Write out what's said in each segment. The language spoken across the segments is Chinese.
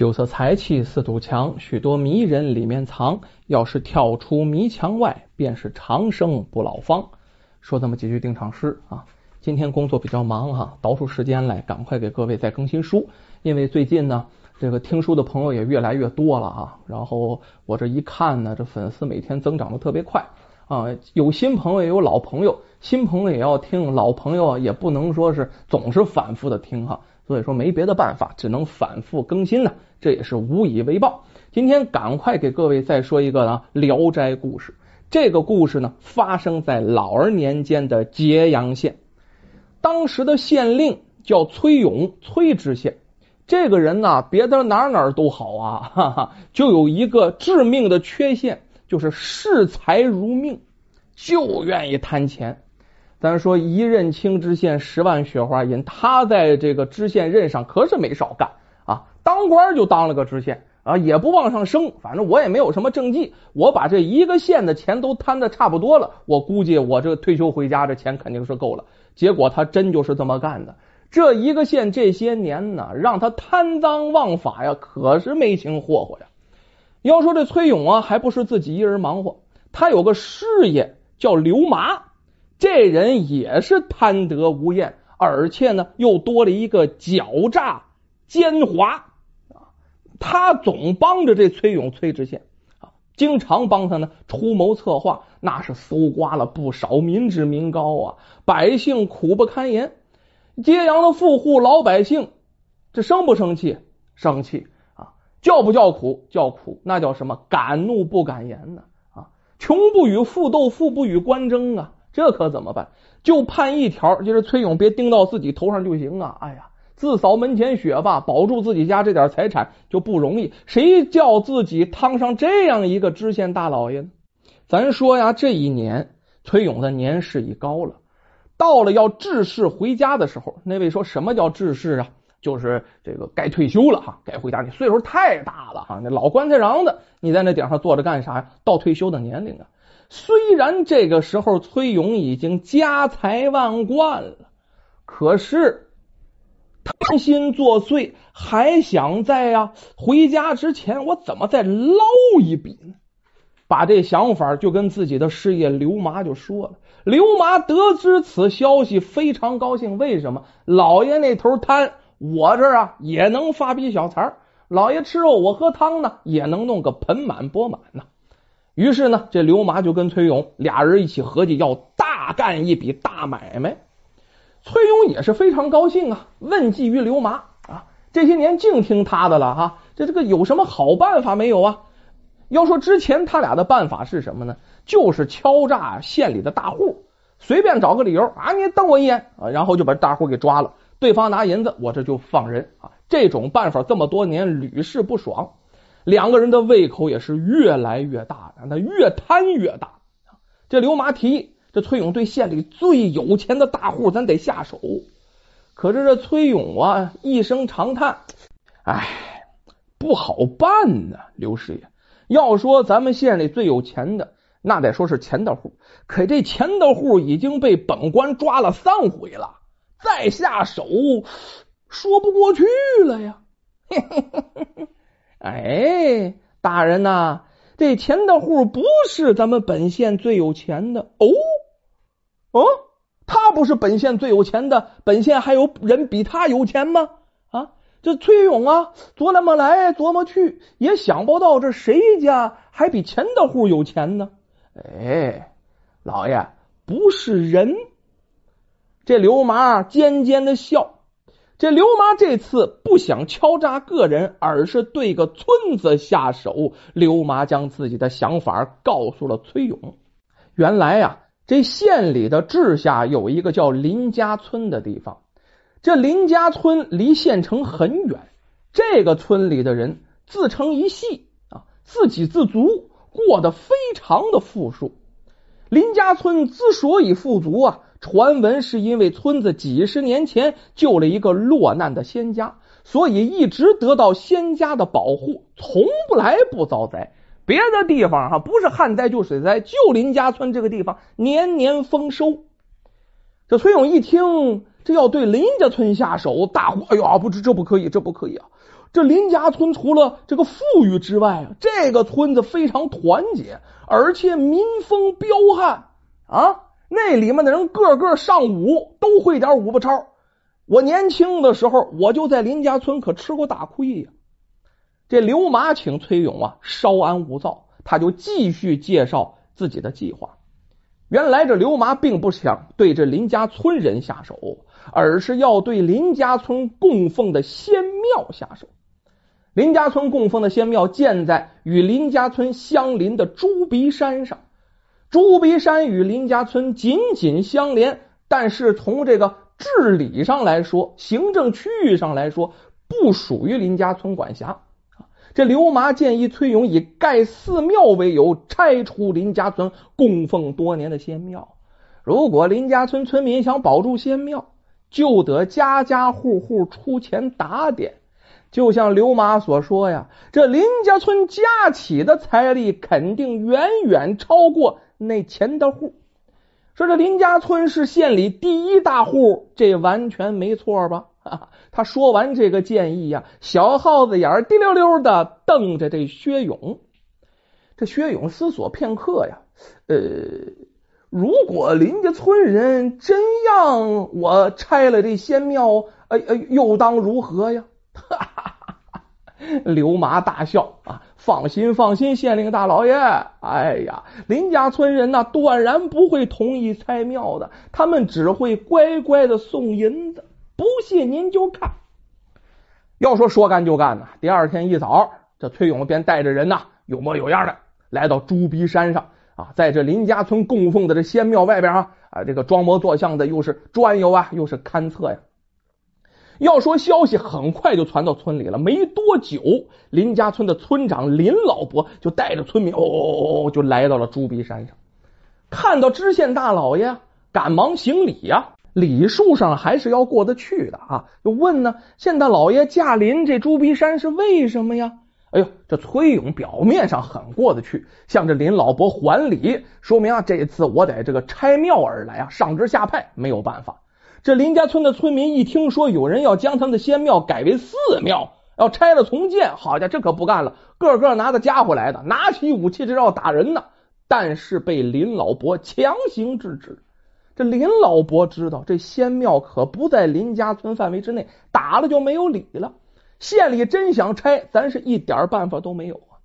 酒色财气四堵墙，许多迷人里面藏。要是跳出迷墙外，便是长生不老方。说这么几句定场诗啊。今天工作比较忙哈，倒出时间来，赶快给各位再更新书。因为最近呢，这个听书的朋友也越来越多了啊。然后我这一看呢，这粉丝每天增长的特别快啊。有新朋友，也有老朋友，新朋友也要听，老朋友也不能说是总是反复的听哈。所以说没别的办法，只能反复更新呢，这也是无以为报。今天赶快给各位再说一个啊，《聊斋》故事。这个故事呢，发生在老儿年间的揭阳县。当时的县令叫崔勇，崔知县。这个人呢，别的哪哪都好啊，哈哈，就有一个致命的缺陷，就是视财如命，就愿意贪钱。咱说一任清知县十万雪花银，他在这个知县任上可是没少干啊，当官就当了个知县啊，也不往上升。反正我也没有什么政绩，我把这一个县的钱都贪的差不多了，我估计我这退休回家这钱肯定是够了。结果他真就是这么干的，这一个县这些年呢，让他贪赃枉法呀，可是没轻霍霍呀。要说这崔勇啊，还不是自己一人忙活，他有个师爷叫刘麻。这人也是贪得无厌，而且呢，又多了一个狡诈奸猾啊！他总帮着这崔勇、崔知县啊，经常帮他呢出谋策划，那是搜刮了不少民脂民膏啊！百姓苦不堪言，揭阳的富户老百姓，这生不生气？生气啊！叫不叫苦？叫苦！那叫什么？敢怒不敢言呢？啊！穷不与富斗，富不与官争啊！这可怎么办？就判一条，就是崔勇别盯到自己头上就行啊！哎呀，自扫门前雪吧，保住自己家这点财产就不容易。谁叫自己当上这样一个知县大老爷呢？咱说呀，这一年崔勇的年事已高了，到了要致仕回家的时候，那位说什么叫致仕啊？就是这个该退休了哈，该回家。你岁数太大了哈，那老棺材瓤子，你在那顶上坐着干啥呀？到退休的年龄啊！虽然这个时候崔勇已经家财万贯了，可是贪心作祟，还想在呀回家之前，我怎么再捞一笔呢？把这想法就跟自己的师爷刘麻就说了。刘麻得知此消息，非常高兴。为什么？老爷那头贪，我这儿啊也能发笔小财老爷吃肉，我喝汤呢，也能弄个盆满钵满呢。于是呢，这刘麻就跟崔勇俩人一起合计要大干一笔大买卖。崔勇也是非常高兴啊，问计于刘麻啊，这些年净听他的了哈，这这个有什么好办法没有啊？要说之前他俩的办法是什么呢？就是敲诈县里的大户，随便找个理由啊，你瞪我一眼啊，然后就把大户给抓了，对方拿银子，我这就放人啊。这种办法这么多年屡试不爽。两个人的胃口也是越来越大，他越贪越大。这刘麻提议，这崔勇对县里最有钱的大户，咱得下手。可是这崔勇啊，一声长叹：“哎，不好办呢。”刘师爷，要说咱们县里最有钱的，那得说是钱大户。可这钱大户已经被本官抓了三回了，再下手说不过去了呀。哎，大人呐，这钱大户不是咱们本县最有钱的哦哦，他不是本县最有钱的，本县还有人比他有钱吗？啊，这崔勇啊，琢磨来琢磨去，也想不到这谁家还比钱大户有钱呢？哎，老爷不是人，这刘麻尖尖的笑。这刘麻这次不想敲诈个人，而是对个村子下手。刘麻将自己的想法告诉了崔勇。原来呀，这县里的治下有一个叫林家村的地方。这林家村离县城很远，这个村里的人自成一系啊，自给自足，过得非常的富庶。林家村之所以富足啊。传闻是因为村子几十年前救了一个落难的仙家，所以一直得到仙家的保护，从不来不遭灾。别的地方哈，不是旱灾就水灾，就林家村这个地方年年丰收。这崔勇一听，这要对林家村下手，大呼：“哎呀，不，知这不可以，这不可以啊！这林家村除了这个富裕之外啊，这个村子非常团结，而且民风彪悍啊。那里面的人个个上武，都会点武不超。我年轻的时候，我就在林家村可吃过大亏呀。这刘马请崔勇啊，稍安勿躁，他就继续介绍自己的计划。原来这刘麻并不想对这林家村人下手，而是要对林家村供奉的仙庙下手。林家村供奉的仙庙建在与林家村相邻的朱鼻山上。朱鼻山与林家村紧紧相连，但是从这个治理上来说，行政区域上来说，不属于林家村管辖。这刘麻建议崔勇以盖寺庙为由，拆除林家村供奉多年的仙庙。如果林家村村民想保住仙庙，就得家家户户出钱打点。就像刘麻所说呀，这林家村家起的财力肯定远远超过。那钱的户说：“这林家村是县里第一大户，这完全没错吧？”他说完这个建议呀，小耗子眼滴溜溜的瞪着这薛勇。这薛勇思索片刻呀，呃，如果林家村人真让我拆了这仙庙，呃呃，又当如何呀？哈哈。刘麻大笑啊！放心，放心，县令大老爷，哎呀，林家村人呐，断然不会同意拆庙的，他们只会乖乖的送银子。不信您就看。要说说干就干呐！第二天一早，这崔勇便带着人呐，有模有样的来到朱鼻山上啊，在这林家村供奉的这仙庙外边啊啊，这个装模作样的，又是转悠啊，又是勘测呀。要说消息很快就传到村里了，没多久，林家村的村长林老伯就带着村民哦哦哦，就来到了朱鼻山上，看到知县大老爷，赶忙行礼呀，礼数上还是要过得去的啊。就问呢，县大老爷驾临这朱鼻山是为什么呀？哎呦，这崔勇表面上很过得去，向着林老伯还礼，说明啊，这次我得这个拆庙而来啊，上至下派没有办法。这林家村的村民一听说有人要将他们的仙庙改为寺庙，要拆了重建，好家伙，这可不干了，个个拿着家伙来的，拿起武器这要打人呢。但是被林老伯强行制止。这林老伯知道这仙庙可不在林家村范围之内，打了就没有理了。县里真想拆，咱是一点办法都没有啊。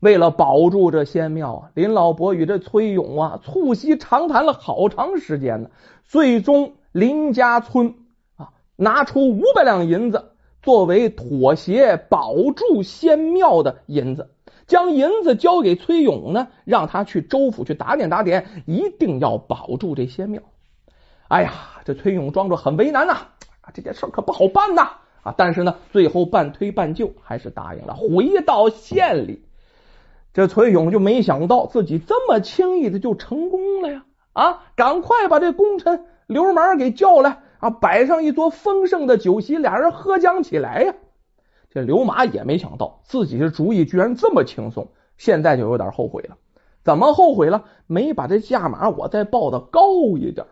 为了保住这仙庙啊，林老伯与这崔勇啊促膝长谈了好长时间呢，最终。林家村啊，拿出五百两银子作为妥协保住仙庙的银子，将银子交给崔勇呢，让他去州府去打点打点，一定要保住这仙庙。哎呀，这崔勇装着很为难呐，这件事可不好办呐啊！但是呢，最后半推半就，还是答应了。回到县里，这崔勇就没想到自己这么轻易的就成功了呀！啊，赶快把这功臣。刘麻给叫来啊，摆上一桌丰盛的酒席，俩人喝将起来呀。这刘麻也没想到自己的主意居然这么轻松，现在就有点后悔了。怎么后悔了？没把这价码我再报的高一点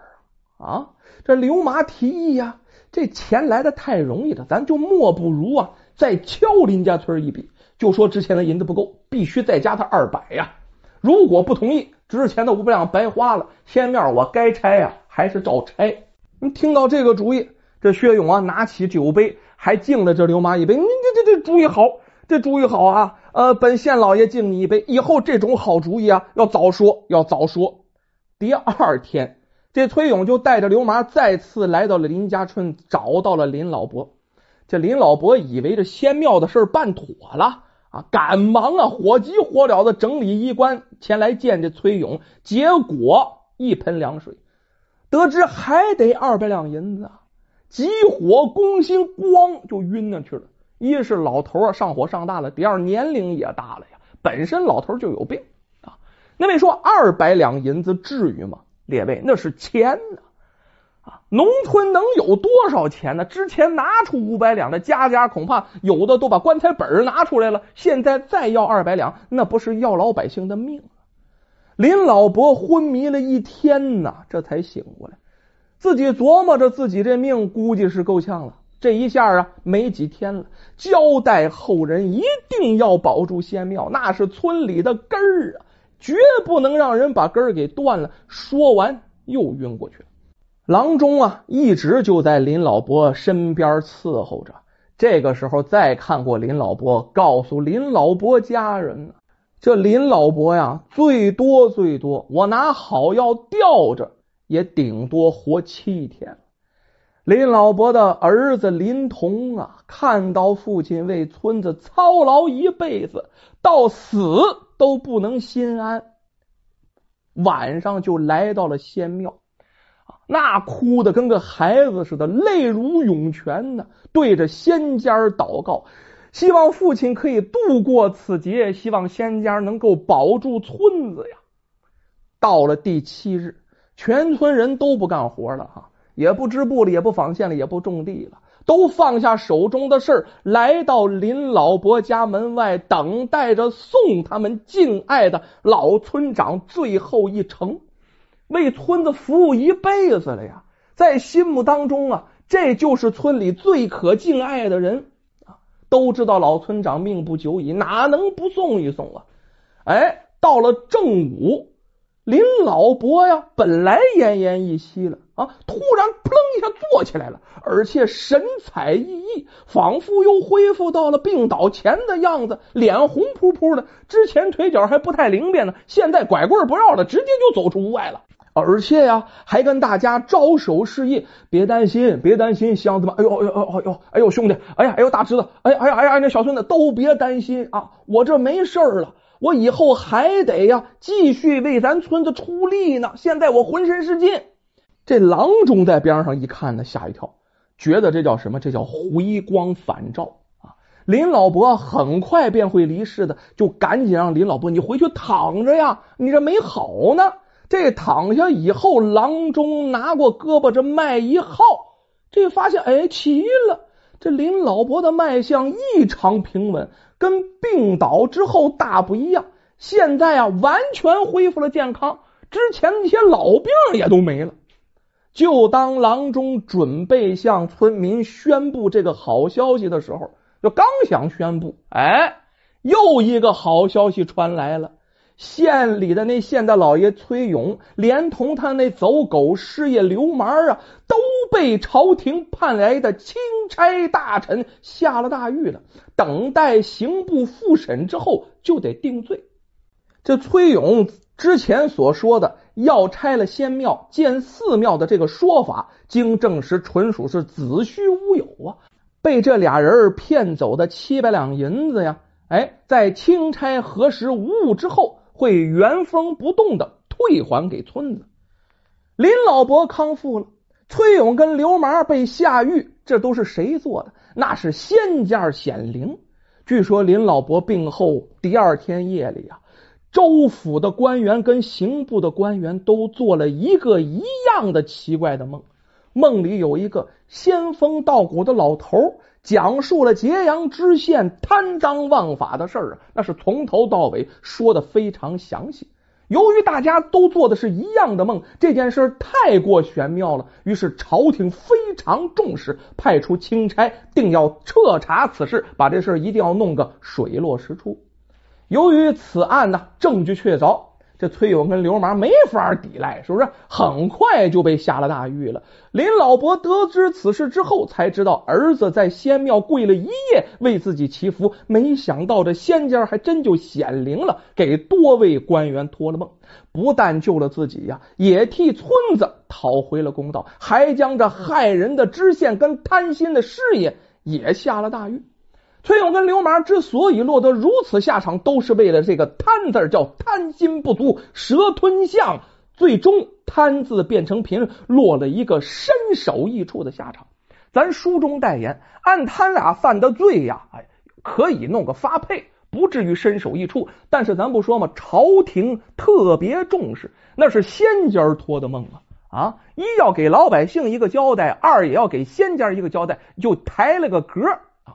啊！这刘麻提议呀，这钱来的太容易了，咱就莫不如啊，再敲林家村一笔，就说之前的银子不够，必须再加他二百呀。如果不同意，之前的五百两白花了，仙庙我该拆呀。还是照拆。你听到这个主意，这薛勇啊，拿起酒杯，还敬了这刘麻一杯。你这这这主意好，这主意好啊！呃，本县老爷敬你一杯，以后这种好主意啊，要早说，要早说。第二天，这崔勇就带着刘麻再次来到了林家村，找到了林老伯。这林老伯以为这仙庙的事办妥了啊，赶忙啊，火急火燎的整理衣冠，前来见这崔勇。结果一盆凉水。得知还得二百两银子，急火攻心，咣就晕那去了。一是老头啊上火上大了，第二年龄也大了呀，本身老头就有病啊。那位说二百两银子至于吗？列位，那是钱呢啊！农村能有多少钱呢？之前拿出五百两的家家恐怕有的都把棺材本拿出来了，现在再要二百两，那不是要老百姓的命？林老伯昏迷了一天呐，这才醒过来。自己琢磨着自己这命，估计是够呛了。这一下啊，没几天了，交代后人一定要保住仙庙，那是村里的根儿啊，绝不能让人把根儿给断了。说完，又晕过去了。郎中啊，一直就在林老伯身边伺候着。这个时候再看过林老伯，告诉林老伯家人，这林老伯呀，最多最多，我拿好药吊着，也顶多活七天。林老伯的儿子林童啊，看到父亲为村子操劳一辈子，到死都不能心安，晚上就来到了仙庙。那哭的跟个孩子似的，泪如涌泉呢，对着仙家祷告，希望父亲可以度过此劫，希望仙家能够保住村子呀。到了第七日，全村人都不干活了哈，也不织布了，也不纺线了，也不种地了，都放下手中的事儿，来到林老伯家门外，等待着送他们敬爱的老村长最后一程。为村子服务一辈子了呀，在心目当中啊，这就是村里最可敬爱的人。都知道老村长命不久矣，哪能不送一送啊？哎，到了正午，林老伯呀，本来奄奄一息了啊，突然扑棱一下坐起来了，而且神采奕奕，仿佛又恢复到了病倒前的样子，脸红扑扑的。之前腿脚还不太灵便呢，现在拐棍不要了，直接就走出屋外了。而且呀，还跟大家招手示意，别担心，别担心，乡子们，哎呦，哎呦，哎呦，哎呦，兄弟，哎呀，哎呦，大侄子，哎，哎呀，哎呀，那小孙子都别担心啊，我这没事了，我以后还得呀，继续为咱村子出力呢。现在我浑身是劲。这郎中在边上一看呢，吓一跳，觉得这叫什么？这叫回光返照啊！林老伯很快便会离世的，就赶紧让林老伯你回去躺着呀，你这没好呢。这躺下以后，郎中拿过胳膊这脉一号，这发现哎奇了，这林老伯的脉象异常平稳，跟病倒之后大不一样。现在啊，完全恢复了健康，之前那些老病也都没了。就当郎中准备向村民宣布这个好消息的时候，就刚想宣布，哎，又一个好消息传来了。县里的那县大老爷崔勇，连同他那走狗失业流氓啊，都被朝廷派来的钦差大臣下了大狱了，等待刑部复审之后就得定罪。这崔勇之前所说的要拆了仙庙建寺庙的这个说法，经证实纯属是子虚乌有啊！被这俩人骗走的七百两银子呀，哎，在钦差核实无误之后。会原封不动的退还给村子。林老伯康复了，崔勇跟刘麻被下狱，这都是谁做的？那是仙家显灵。据说林老伯病后第二天夜里啊，州府的官员跟刑部的官员都做了一个一样的奇怪的梦。梦里有一个仙风道骨的老头。讲述了揭阳知县贪赃枉法的事儿啊，那是从头到尾说的非常详细。由于大家都做的是一样的梦，这件事太过玄妙了，于是朝廷非常重视，派出钦差定要彻查此事，把这事一定要弄个水落石出。由于此案呢，证据确凿。这崔勇跟流氓没法抵赖，是不是？很快就被下了大狱了。林老伯得知此事之后，才知道儿子在仙庙跪了一夜，为自己祈福。没想到这仙家还真就显灵了，给多位官员托了梦，不但救了自己呀，也替村子讨回了公道，还将这害人的知县跟贪心的师爷也下了大狱。崔勇跟刘麻之所以落得如此下场，都是为了这个贪字叫贪心不足，蛇吞象，最终贪字变成贫，落了一个身首异处的下场。咱书中代言，按他俩犯的罪呀，哎，可以弄个发配，不至于身首异处。但是咱不说嘛，朝廷特别重视，那是仙家托的梦啊啊！一要给老百姓一个交代，二也要给仙家一个交代，就抬了个格。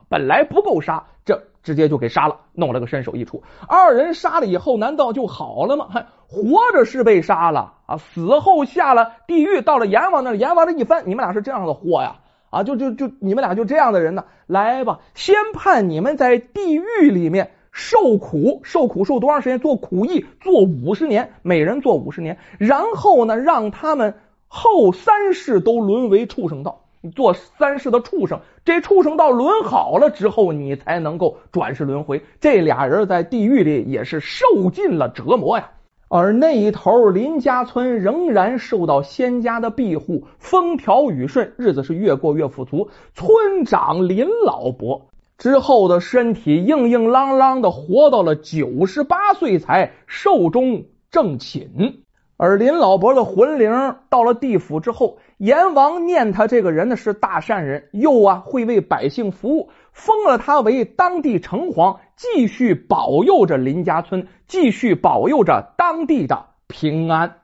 本来不够杀，这直接就给杀了，弄了个身首异处。二人杀了以后，难道就好了吗？还活着是被杀了啊，死后下了地狱，到了阎王那，阎王这一翻，你们俩是这样的货呀啊，就就就你们俩就这样的人呢，来吧，先判你们在地狱里面受苦，受苦受多长时间？做苦役，做五十年，每人做五十年，然后呢，让他们后三世都沦为畜生道。做三世的畜生，这畜生到轮好了之后，你才能够转世轮回。这俩人在地狱里也是受尽了折磨呀。而那一头林家村仍然受到仙家的庇护，风调雨顺，日子是越过越富足。村长林老伯之后的身体硬硬朗朗的，活到了九十八岁才寿终正寝。而林老伯的魂灵到了地府之后，阎王念他这个人呢是大善人，又啊会为百姓服务，封了他为当地城隍，继续保佑着林家村，继续保佑着当地的平安。